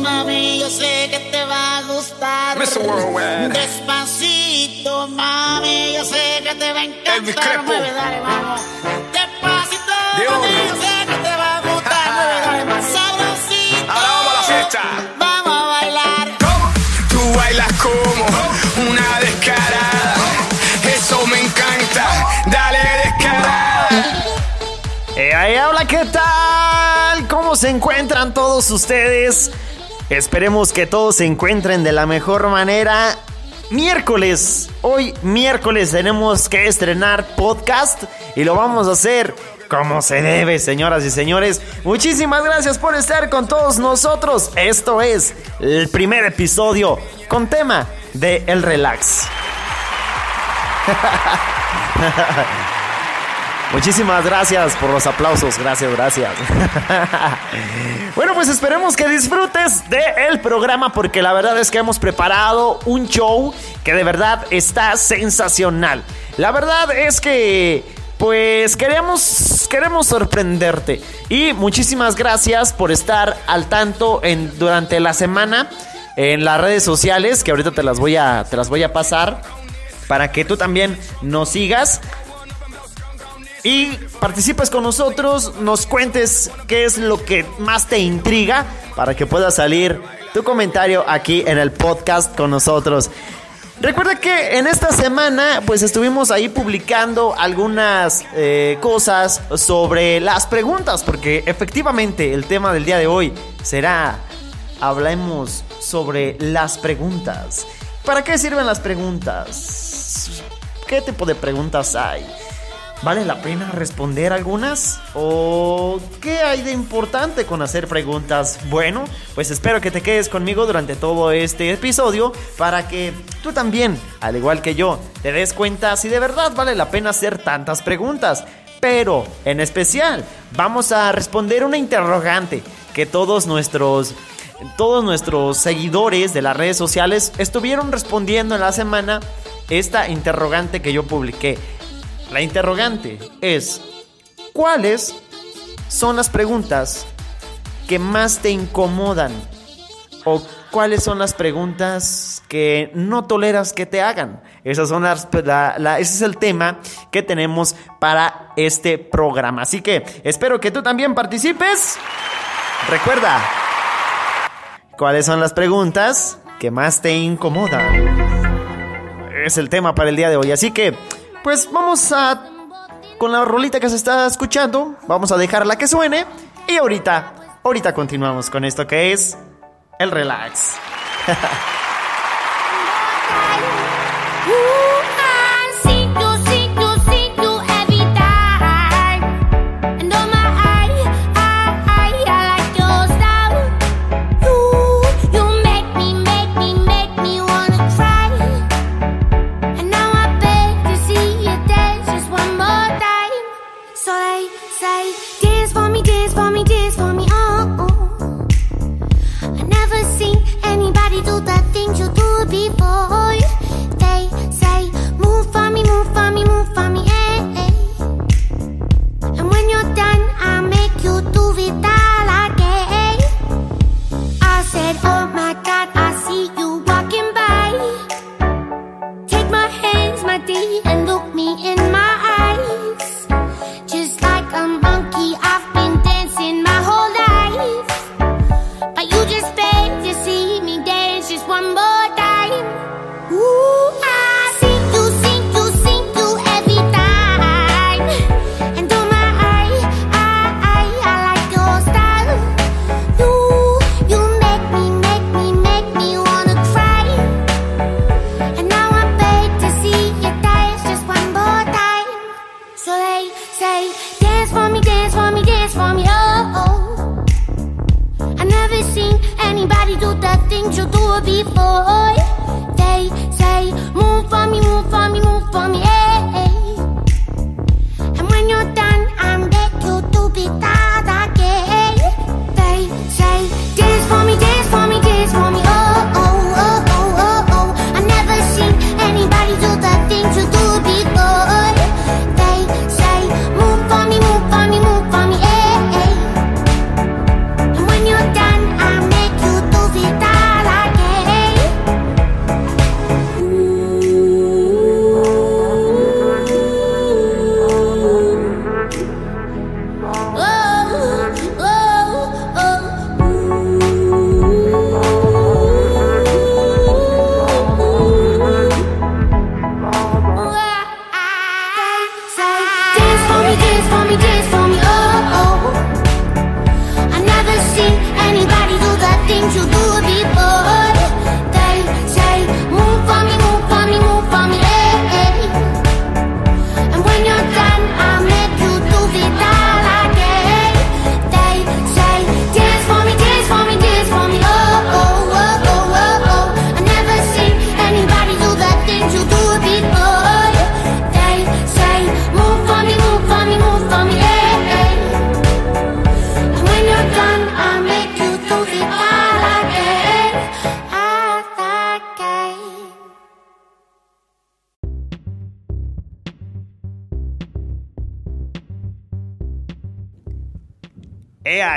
mami, yo sé que te va a gustar. Mr. Worldwide. Despacito, mami, yo sé que te va a encantar. Mueve, dale, vamos. Despacito, Dios. mami, yo sé que te va a gustar. Mueve, dale, más sabrosito. Ahora vamos a la fiesta. Vamos a bailar. Tú bailas como una descarada. Eso me encanta. Dale descarada. Eh, ahí habla, ¿qué tal? ¿Cómo se encuentran todos ustedes? Esperemos que todos se encuentren de la mejor manera. Miércoles, hoy miércoles tenemos que estrenar podcast y lo vamos a hacer como se debe, señoras y señores. Muchísimas gracias por estar con todos nosotros. Esto es el primer episodio con tema de El Relax. Muchísimas gracias por los aplausos, gracias, gracias. bueno, pues esperemos que disfrutes del programa porque la verdad es que hemos preparado un show que de verdad está sensacional. La verdad es que pues queremos queremos sorprenderte y muchísimas gracias por estar al tanto en durante la semana en las redes sociales que ahorita te las voy a te las voy a pasar para que tú también nos sigas y participes con nosotros, nos cuentes qué es lo que más te intriga para que pueda salir tu comentario aquí en el podcast con nosotros. Recuerda que en esta semana pues estuvimos ahí publicando algunas eh, cosas sobre las preguntas porque efectivamente el tema del día de hoy será hablemos sobre las preguntas. ¿Para qué sirven las preguntas? ¿Qué tipo de preguntas hay? ¿Vale la pena responder algunas? ¿O qué hay de importante con hacer preguntas? Bueno, pues espero que te quedes conmigo durante todo este episodio para que tú también, al igual que yo, te des cuenta si de verdad vale la pena hacer tantas preguntas. Pero, en especial, vamos a responder una interrogante que todos nuestros todos nuestros seguidores de las redes sociales estuvieron respondiendo en la semana esta interrogante que yo publiqué. La interrogante es, ¿cuáles son las preguntas que más te incomodan? ¿O cuáles son las preguntas que no toleras que te hagan? Esas son las, la- la- ese es el tema que tenemos para este programa. Así que espero que tú también participes. Recuerda, ¿cuáles son las preguntas que más te incomodan? Es el tema para el día de hoy. Así que, pues vamos a. Con la rolita que se está escuchando, vamos a dejarla que suene. Y ahorita, ahorita continuamos con esto que es el relax. before.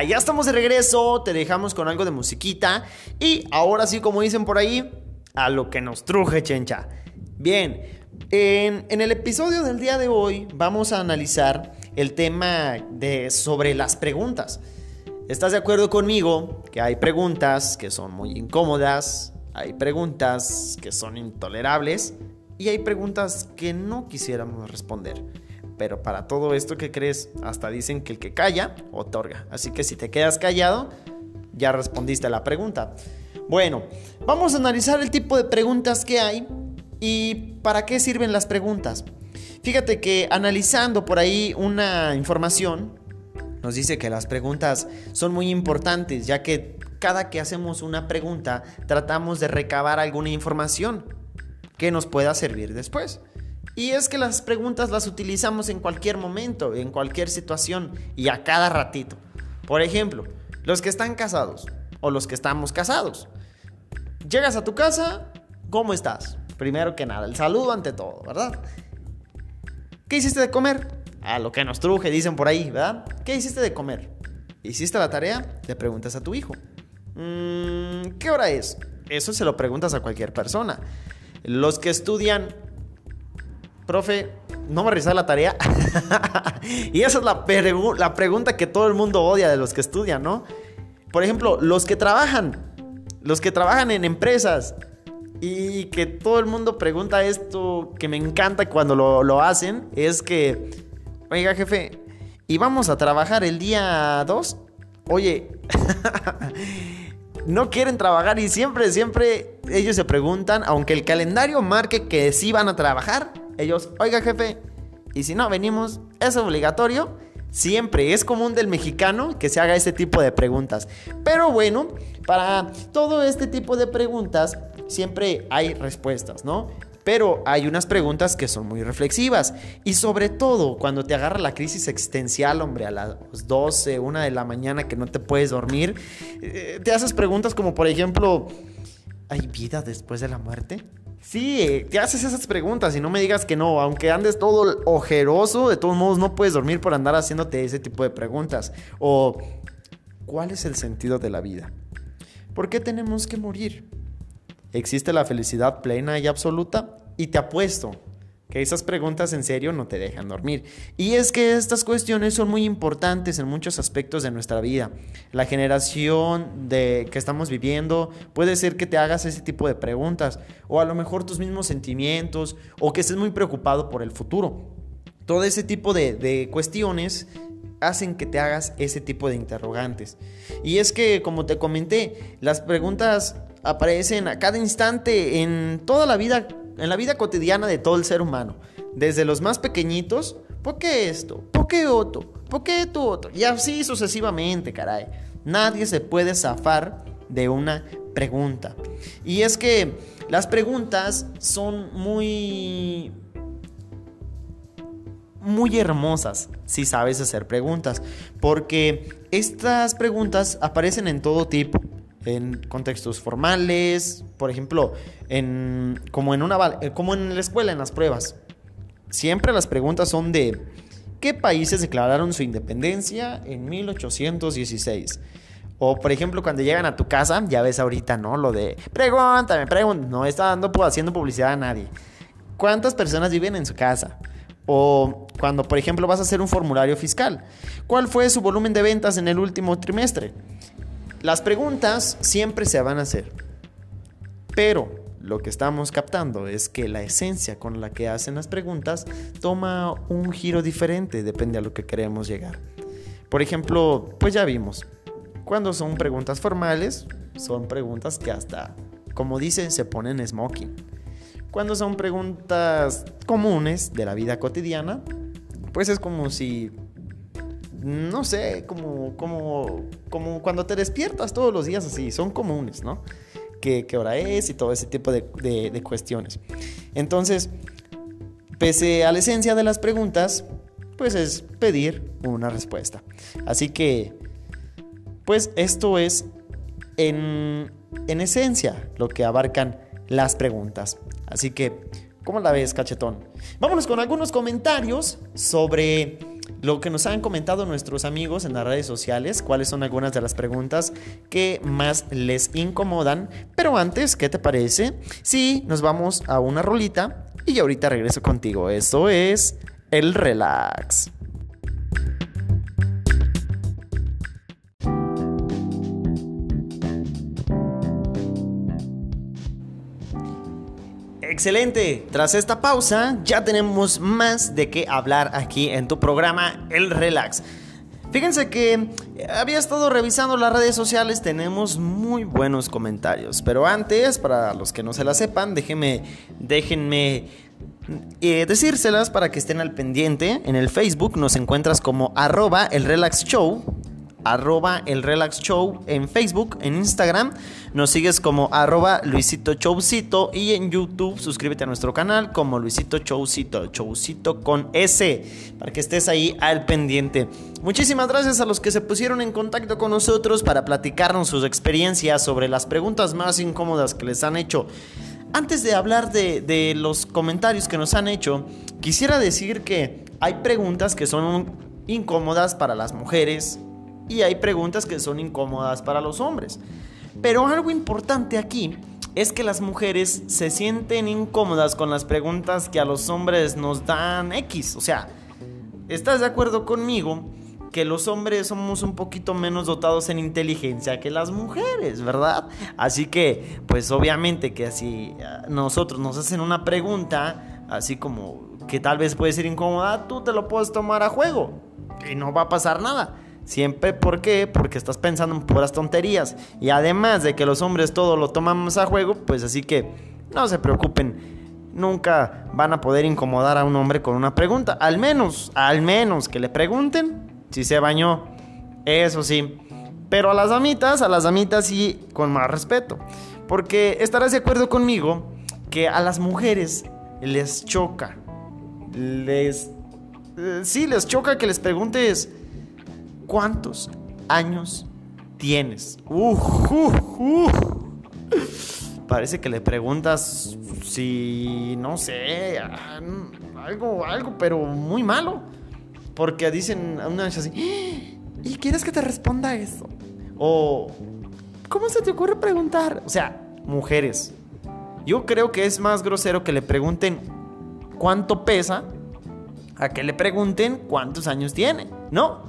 Ya estamos de regreso, te dejamos con algo de musiquita y ahora sí, como dicen por ahí, a lo que nos truje, chencha. Bien, en, en el episodio del día de hoy vamos a analizar el tema de sobre las preguntas. ¿Estás de acuerdo conmigo que hay preguntas que son muy incómodas, hay preguntas que son intolerables y hay preguntas que no quisiéramos responder? Pero para todo esto que crees, hasta dicen que el que calla, otorga. Así que si te quedas callado, ya respondiste a la pregunta. Bueno, vamos a analizar el tipo de preguntas que hay y para qué sirven las preguntas. Fíjate que analizando por ahí una información, nos dice que las preguntas son muy importantes, ya que cada que hacemos una pregunta tratamos de recabar alguna información que nos pueda servir después. Y es que las preguntas las utilizamos en cualquier momento, en cualquier situación y a cada ratito. Por ejemplo, los que están casados o los que estamos casados. Llegas a tu casa, ¿cómo estás? Primero que nada, el saludo ante todo, ¿verdad? ¿Qué hiciste de comer? A lo que nos truje, dicen por ahí, ¿verdad? ¿Qué hiciste de comer? ¿Hiciste la tarea? Le preguntas a tu hijo. Mm, ¿Qué hora es? Eso se lo preguntas a cualquier persona. Los que estudian profe, no me realizar la tarea. y esa es la, pregunta que todo el mundo odia de los que estudian, ¿no? Por ejemplo, los que trabajan, los que trabajan en empresas y que todo el mundo pregunta esto, que me encanta cuando lo, lo hacen, es que, oiga jefe, ¿y vamos a trabajar el día 2? Oye, no quieren trabajar y siempre, siempre ellos se preguntan, aunque el calendario marque que sí van a trabajar, ellos, oiga jefe, y si no venimos, es obligatorio. Siempre es común del mexicano que se haga este tipo de preguntas. Pero bueno, para todo este tipo de preguntas siempre hay respuestas, ¿no? Pero hay unas preguntas que son muy reflexivas. Y sobre todo cuando te agarra la crisis existencial, hombre, a las 12, 1 de la mañana que no te puedes dormir, eh, te haces preguntas como por ejemplo, ¿hay vida después de la muerte? Sí, te haces esas preguntas y no me digas que no, aunque andes todo ojeroso, de todos modos no puedes dormir por andar haciéndote ese tipo de preguntas. O, ¿cuál es el sentido de la vida? ¿Por qué tenemos que morir? ¿Existe la felicidad plena y absoluta? Y te apuesto que esas preguntas en serio no te dejan dormir. Y es que estas cuestiones son muy importantes en muchos aspectos de nuestra vida. La generación de que estamos viviendo puede ser que te hagas ese tipo de preguntas o a lo mejor tus mismos sentimientos o que estés muy preocupado por el futuro. Todo ese tipo de, de cuestiones hacen que te hagas ese tipo de interrogantes. Y es que, como te comenté, las preguntas aparecen a cada instante en toda la vida en la vida cotidiana de todo el ser humano. Desde los más pequeñitos, ¿por qué esto? ¿Por qué otro? ¿Por qué esto otro? Y así sucesivamente, caray. Nadie se puede zafar de una pregunta. Y es que las preguntas son muy... Muy hermosas si sabes hacer preguntas, porque estas preguntas aparecen en todo tipo en contextos formales, por ejemplo, en, como, en una, como en la escuela, en las pruebas. Siempre las preguntas son de ¿qué países declararon su independencia en 1816? O por ejemplo, cuando llegan a tu casa, ya ves ahorita, ¿no? Lo de pregúntame, pregúntame. No está dando, haciendo publicidad a nadie. ¿Cuántas personas viven en su casa? O cuando, por ejemplo, vas a hacer un formulario fiscal. ¿Cuál fue su volumen de ventas en el último trimestre? Las preguntas siempre se van a hacer, pero lo que estamos captando es que la esencia con la que hacen las preguntas toma un giro diferente, depende a lo que queremos llegar. Por ejemplo, pues ya vimos, cuando son preguntas formales, son preguntas que hasta, como dicen, se ponen smoking. Cuando son preguntas comunes de la vida cotidiana, pues es como si no sé, como, como, como cuando te despiertas todos los días así, son comunes, ¿no? ¿Qué, hora es? Y todo ese tipo de, de cuestiones. Entonces, pese a la esencia de las preguntas, pues es pedir una respuesta. Así que, pues esto es en, en esencia lo que abarcan las preguntas. Así que, ¿cómo la ves, cachetón? Vámonos con algunos comentarios sobre lo que nos han comentado nuestros amigos en las redes sociales, cuáles son algunas de las preguntas que más les incomodan. Pero antes, ¿qué te parece? Si nos vamos a una rolita y ahorita regreso contigo. Eso es el relax. Excelente, tras esta pausa ya tenemos más de qué hablar aquí en tu programa El Relax. Fíjense que había estado revisando las redes sociales, tenemos muy buenos comentarios, pero antes, para los que no se la sepan, déjenme, déjenme eh, decírselas para que estén al pendiente. En el Facebook nos encuentras como arroba el Relax Show arroba el Relax Show en Facebook, en Instagram. Nos sigues como arroba Luisito Chowcito y en YouTube suscríbete a nuestro canal como Luisito Chowcito, Chowcito con S, para que estés ahí al pendiente. Muchísimas gracias a los que se pusieron en contacto con nosotros para platicarnos sus experiencias sobre las preguntas más incómodas que les han hecho. Antes de hablar de los comentarios que nos han hecho, quisiera decir que hay preguntas que son incómodas para las mujeres, y hay preguntas que son incómodas para los hombres. Pero algo importante aquí es que las mujeres se sienten incómodas con las preguntas que a los hombres nos dan X. O sea, ¿estás de acuerdo conmigo? que los hombres somos un poquito menos dotados en inteligencia que las mujeres, ¿verdad? Así que, pues obviamente que así nosotros nos hacen una pregunta, así como que tal vez puede ser incómoda, tú te lo puedes tomar a juego y no va a pasar nada. Siempre, ¿por qué? Porque estás pensando en puras tonterías. Y además de que los hombres todo lo tomamos a juego, pues así que no se preocupen. Nunca van a poder incomodar a un hombre con una pregunta. Al menos, al menos que le pregunten si se bañó. Eso sí. Pero a las damitas, a las damitas sí con más respeto. Porque estarás de acuerdo conmigo que a las mujeres les choca. Les... Eh, sí, les choca que les preguntes ¿Cuántos años tienes? Parece que le preguntas si, no sé, algo, algo, pero muy malo. Porque dicen a una vez así, ¿y quieres que te responda eso? O, ¿cómo se te ocurre preguntar? O sea, mujeres. Yo creo que es más grosero que le pregunten cuánto pesa a que le pregunten cuántos años tiene, ¿no?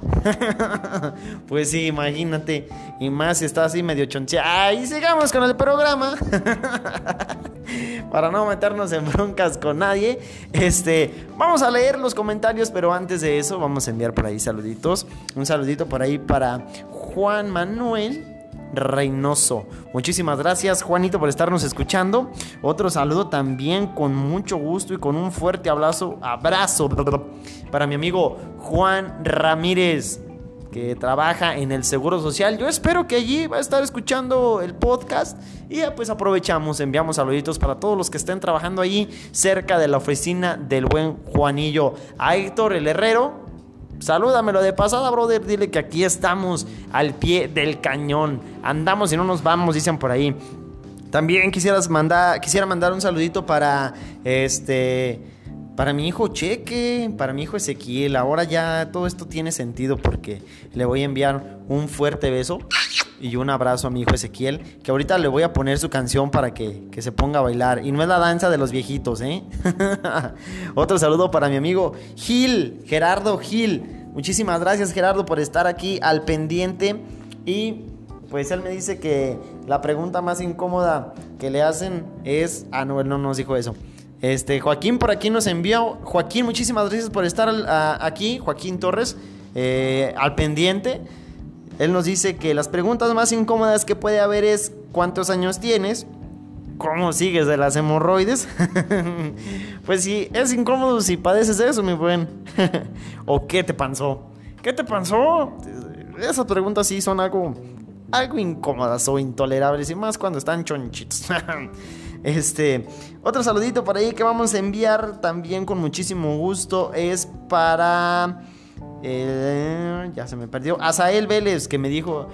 pues sí, imagínate. Y más si está así medio choncheada. Y sigamos con el programa. Para no meternos en broncas con nadie. Este, vamos a leer los comentarios, pero antes de eso, vamos a enviar por ahí saluditos. Un saludito por ahí para Juan Manuel. Reynoso. Muchísimas gracias, Juanito, por estarnos escuchando. Otro saludo también con mucho gusto y con un fuerte abrazo, abrazo para mi amigo Juan Ramírez, que trabaja en el Seguro Social. Yo espero que allí va a estar escuchando el podcast y pues aprovechamos, enviamos saluditos para todos los que estén trabajando allí cerca de la oficina del buen Juanillo. A Héctor el Herrero, Salúdamelo de pasada, brother. Dile que aquí estamos al pie del cañón. Andamos y no nos vamos, dicen por ahí. También mandar, quisiera mandar un saludito para este. Para mi hijo Cheque, para mi hijo Ezequiel. Ahora ya todo esto tiene sentido porque le voy a enviar un fuerte beso y un abrazo a mi hijo Ezequiel, que ahorita le voy a poner su canción para que, se ponga a bailar. Y no es la danza de los viejitos, ¿eh? Otro saludo para mi amigo Gil, Gerardo Gil. Muchísimas gracias Gerardo por estar aquí al pendiente. Y pues él me dice que la pregunta más incómoda que le hacen es... Ah, no, él no nos dijo eso. Este, Joaquín por aquí nos envió. Joaquín, muchísimas gracias por estar aquí. Joaquín Torres, eh, al pendiente. Él nos dice que las preguntas más incómodas que puede haber es ¿cuántos años tienes? ¿Cómo sigues de las hemorroides? pues sí, es incómodo si padeces eso, mi buen. ¿O qué te pasó? ¿Qué te pasó? Esas preguntas sí son algo, algo incómodas o intolerables, y más cuando están chonchitos. este, otro saludito por ahí que vamos a enviar también con muchísimo gusto es para eh, ya se me perdió. Azael Vélez, que me dijo,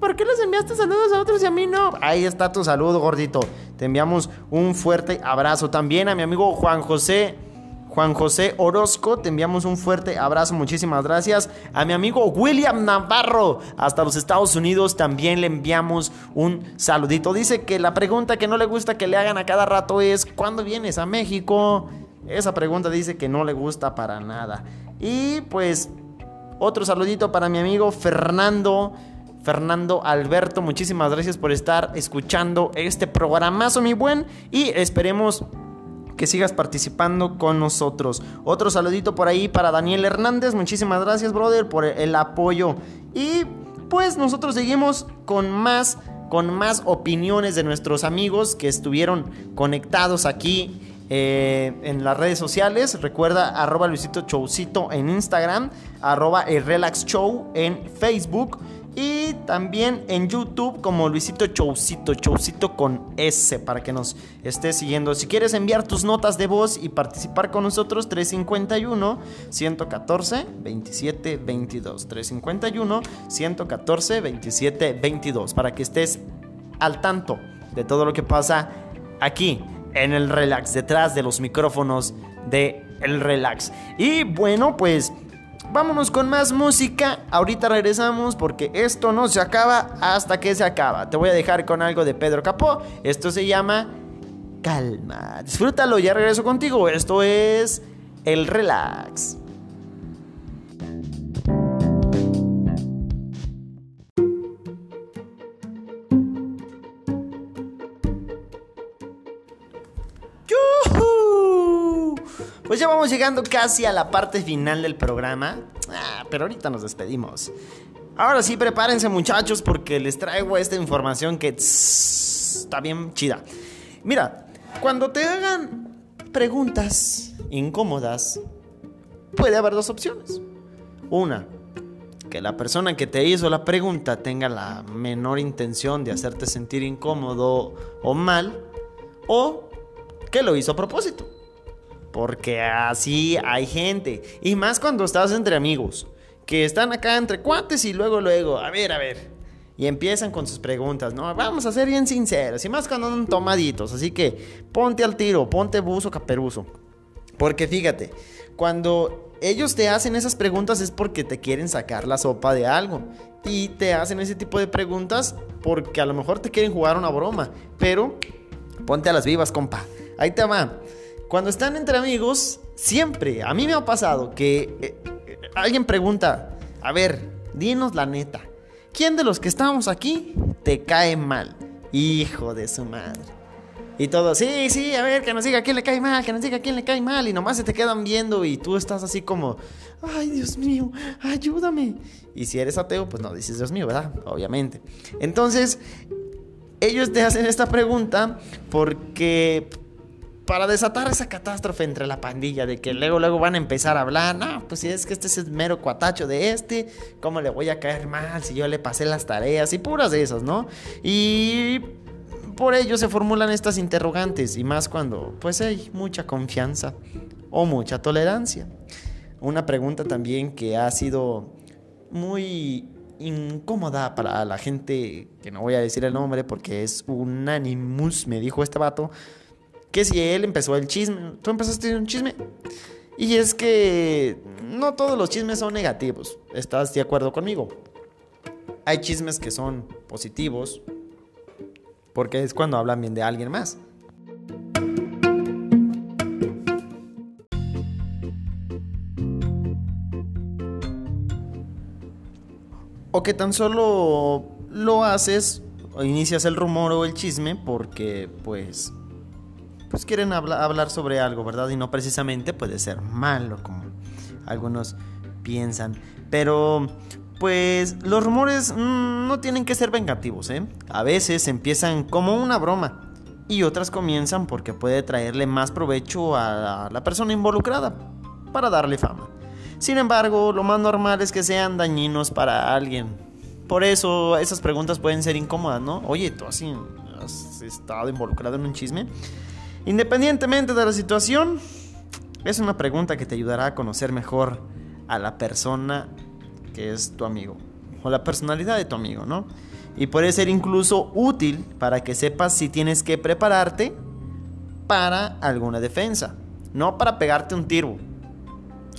¿por qué les enviaste saludos a otros y a mí no? Ahí está tu saludo, gordito. Te enviamos un fuerte abrazo. También a mi amigo Juan José. Juan José Orozco, te enviamos un fuerte abrazo, muchísimas gracias. A mi amigo William Navarro, hasta los Estados Unidos, también le enviamos un saludito. Dice que la pregunta que no le gusta que le hagan a cada rato es, ¿cuándo vienes a México? Esa pregunta dice que no le gusta para nada. Y pues otro saludito para mi amigo Fernando. Fernando Alberto, muchísimas gracias por estar escuchando este programazo, mi buen. Y esperemos que sigas participando con nosotros. Otro saludito por ahí para Daniel Hernández. Muchísimas gracias, brother, por el apoyo. Y pues nosotros seguimos con más con más opiniones de nuestros amigos que estuvieron conectados aquí eh, en las redes sociales. Recuerda arroba Luisito Showcito en Instagram, arroba el Relax Show en Facebook. Y también en YouTube como Luisito Choucito, Choucito con S para que nos estés siguiendo. Si quieres enviar tus notas de voz y participar con nosotros, 351 114 27 22. 351 114 27 22 para que estés al tanto de todo lo que pasa aquí en el relax, detrás de los micrófonos de el relax. Y bueno, pues vámonos con más música. Ahorita regresamos porque esto no se acaba hasta que se acaba. Te voy a dejar con algo de Pedro Capó. Esto se llama Calma. Disfrútalo, ya regreso contigo. Esto es el relax. Vamos llegando casi a la parte final del programa. Ah, pero ahorita nos despedimos. Ahora sí, prepárense muchachos porque les traigo esta información que está bien chida. Mira, cuando te hagan preguntas incómodas, puede haber dos opciones. Una, que la persona que te hizo la pregunta tenga la menor intención de hacerte sentir incómodo o mal, o que lo hizo a propósito. Porque así hay gente. Y más cuando estás entre amigos. Que están acá entre cuates y luego, luego, a ver, a ver. Y empiezan con sus preguntas, ¿no? Vamos a ser bien sinceros. Y más cuando andan tomaditos. Así que ponte al tiro, ponte buzo caperuso. Porque fíjate, cuando ellos te hacen esas preguntas es porque te quieren sacar la sopa de algo. Y te hacen ese tipo de preguntas porque a lo mejor te quieren jugar una broma. Pero ponte a las vivas, compa. Ahí te va. Cuando están entre amigos, siempre, a mí me ha pasado que eh, eh, alguien pregunta, a ver, dinos la neta, ¿quién de los que estamos aquí te cae mal? Hijo de su madre. Y todo, sí, sí, a ver, que nos diga quién le cae mal, que nos diga quién le cae mal. Y nomás se te quedan viendo y tú estás así como, ay, Dios mío, ayúdame. Y si eres ateo, pues no dices Dios mío, ¿verdad? Obviamente. Entonces, ellos te hacen esta pregunta porque para desatar esa catástrofe entre la pandilla, de que luego, luego van a empezar a hablar, no, pues si es que este es el mero cuatacho de este, ¿cómo le voy a caer mal si yo le pasé las tareas? Y puras de esas, ¿no? Y por ello se formulan estas interrogantes, y más cuando pues hay mucha confianza o mucha tolerancia. Una pregunta también que ha sido muy incómoda para la gente, que no voy a decir el nombre porque es unanimus, me dijo este vato, que si él empezó el chisme, tú empezaste un chisme. Y es que no todos los chismes son negativos, ¿estás de acuerdo conmigo? Hay chismes que son positivos, porque es cuando hablan bien de alguien más. O que tan solo lo haces o inicias el rumor o el chisme porque pues pues quieren habla hablar sobre algo, ¿verdad? Y no precisamente puede ser malo como algunos piensan. Pero pues los rumores mmm, no tienen que ser vengativos, ¿eh? A veces empiezan como una broma y otras comienzan porque puede traerle más provecho a la persona involucrada para darle fama. Sin embargo, lo más normal es que sean dañinos para alguien. Por eso esas preguntas pueden ser incómodas, ¿no? Oye, tú así has estado involucrado en un chisme. Independientemente de la situación, es una pregunta que te ayudará a conocer mejor a la persona que es tu amigo o la personalidad de tu amigo, ¿no? Y puede ser incluso útil para que sepas si tienes que prepararte para alguna defensa. no para pegarte un tiro,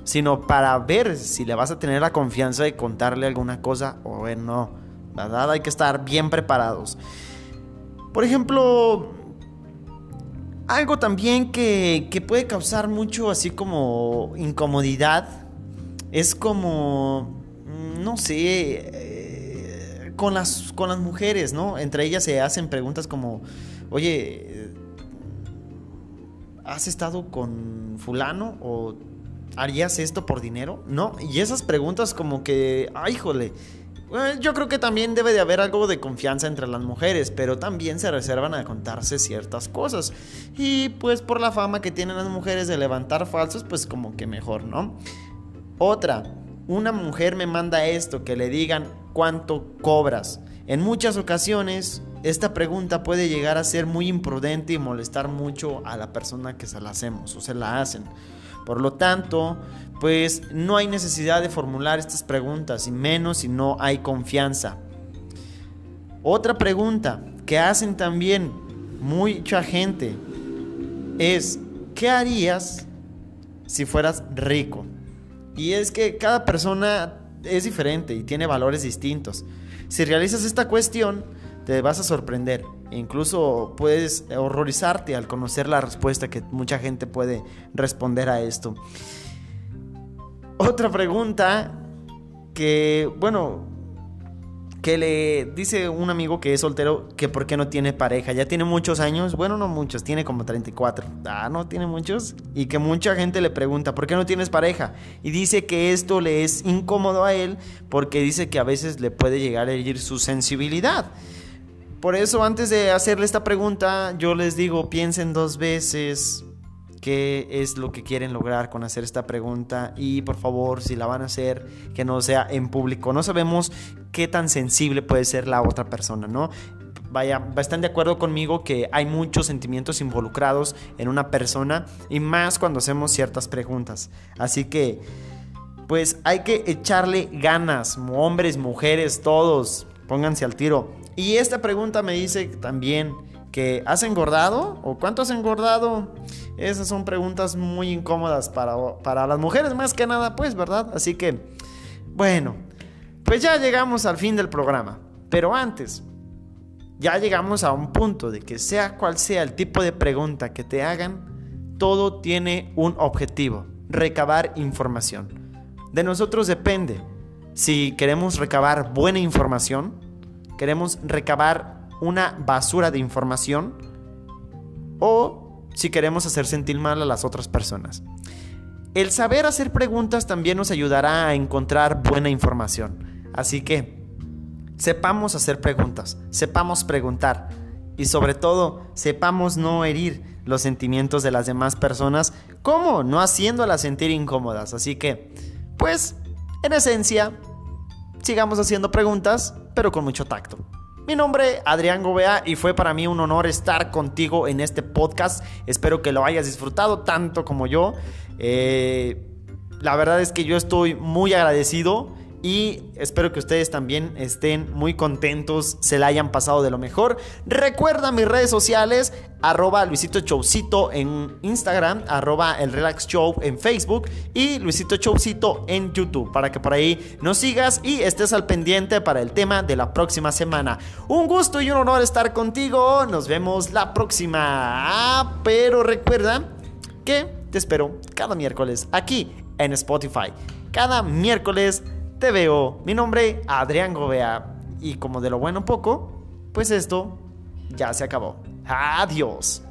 sino para ver si le vas a tener la confianza de contarle alguna cosa o no, ¿verdad? Hay que estar bien preparados. Por ejemplo, algo también que, que puede causar mucho así como incomodidad es como, mm, no sé, eh, con, las, con las mujeres, ¿no? Entre ellas se hacen preguntas como, oye, ¿has estado con fulano o harías esto por dinero? ¿No? Y esas preguntas como que, ay, jole. Eh, Yo creo que también debe de haber algo de confianza entre las mujeres, pero también se reservan a contarse ciertas cosas. Y pues por la fama que tienen las mujeres de levantar falsos, pues como que mejor, ¿no? Otra, una mujer me manda esto, que le digan cuánto cobras. En muchas ocasiones, esta pregunta puede llegar a ser muy imprudente y molestar mucho a la persona que se la hacemos o se la hacen. Por lo tanto, pues no hay necesidad de formular estas preguntas, y menos si no hay confianza. Otra pregunta que hacen también mucha gente es, ¿qué harías si fueras rico? Y es que cada persona es diferente y tiene valores distintos. Si realizas esta cuestión, te vas a sorprender. Incluso puedes horrorizarte al conocer la respuesta que mucha gente puede responder a esto. Otra pregunta que, bueno, que le dice un amigo que es soltero que por qué no tiene pareja. Ya tiene muchos años, bueno, no muchos, tiene como 34. Ah, no tiene muchos. Y que mucha gente le pregunta, ¿por qué no tienes pareja? Y dice que esto le es incómodo a él porque dice que a veces le puede llegar a herir su sensibilidad. Por eso antes de hacerle esta pregunta, yo les digo, piensen dos veces qué es lo que quieren lograr con hacer esta pregunta y por favor, si la van a hacer, que no sea en público. No sabemos qué tan sensible puede ser la otra persona, ¿no? Vaya, están de acuerdo conmigo que hay muchos sentimientos involucrados en una persona y más cuando hacemos ciertas preguntas. Así que, pues hay que echarle ganas, hombres, mujeres, todos, pónganse al tiro. Y esta pregunta me dice también que ¿has engordado? ¿O cuánto has engordado? Esas son preguntas muy incómodas para, para las mujeres más que nada, pues, ¿verdad? Así que, bueno, pues ya llegamos al fin del programa. Pero antes, ya llegamos a un punto de que sea cual sea el tipo de pregunta que te hagan, todo tiene un objetivo, recabar información. De nosotros depende si queremos recabar buena información, queremos recabar una basura de información o si queremos hacer sentir mal a las otras personas. El saber hacer preguntas también nos ayudará a encontrar buena información. Así que sepamos hacer preguntas, sepamos preguntar y sobre todo sepamos no herir los sentimientos de las demás personas, como no haciéndolas sentir incómodas. Así que, pues, en esencia, sigamos haciendo preguntas, pero con mucho tacto. Mi nombre Adrián Gobea y fue para mí un honor estar contigo en este podcast. Espero que lo hayas disfrutado tanto como yo. Eh, la verdad es que yo estoy muy agradecido y espero que ustedes también estén muy contentos, se la hayan pasado de lo mejor. Recuerda mis redes sociales, arroba Luisito Chaucito en Instagram, arroba el Relax Show en Facebook y Luisito Chaucito en YouTube, para que por ahí nos sigas y estés al pendiente para el tema de la próxima semana. Un gusto y un honor estar contigo, nos vemos la próxima. Ah, pero recuerda que te espero cada miércoles aquí en Spotify. Cada miércoles te veo. Mi nombre, Adrián Gobea. Y como de lo bueno poco, pues esto ya se acabó. Adiós.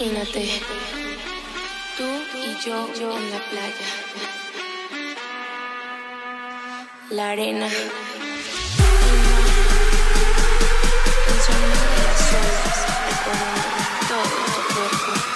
Imagínate, tú y yo, yo en la playa. La arena El sonido de las olas recorriendo todo tu cuerpo.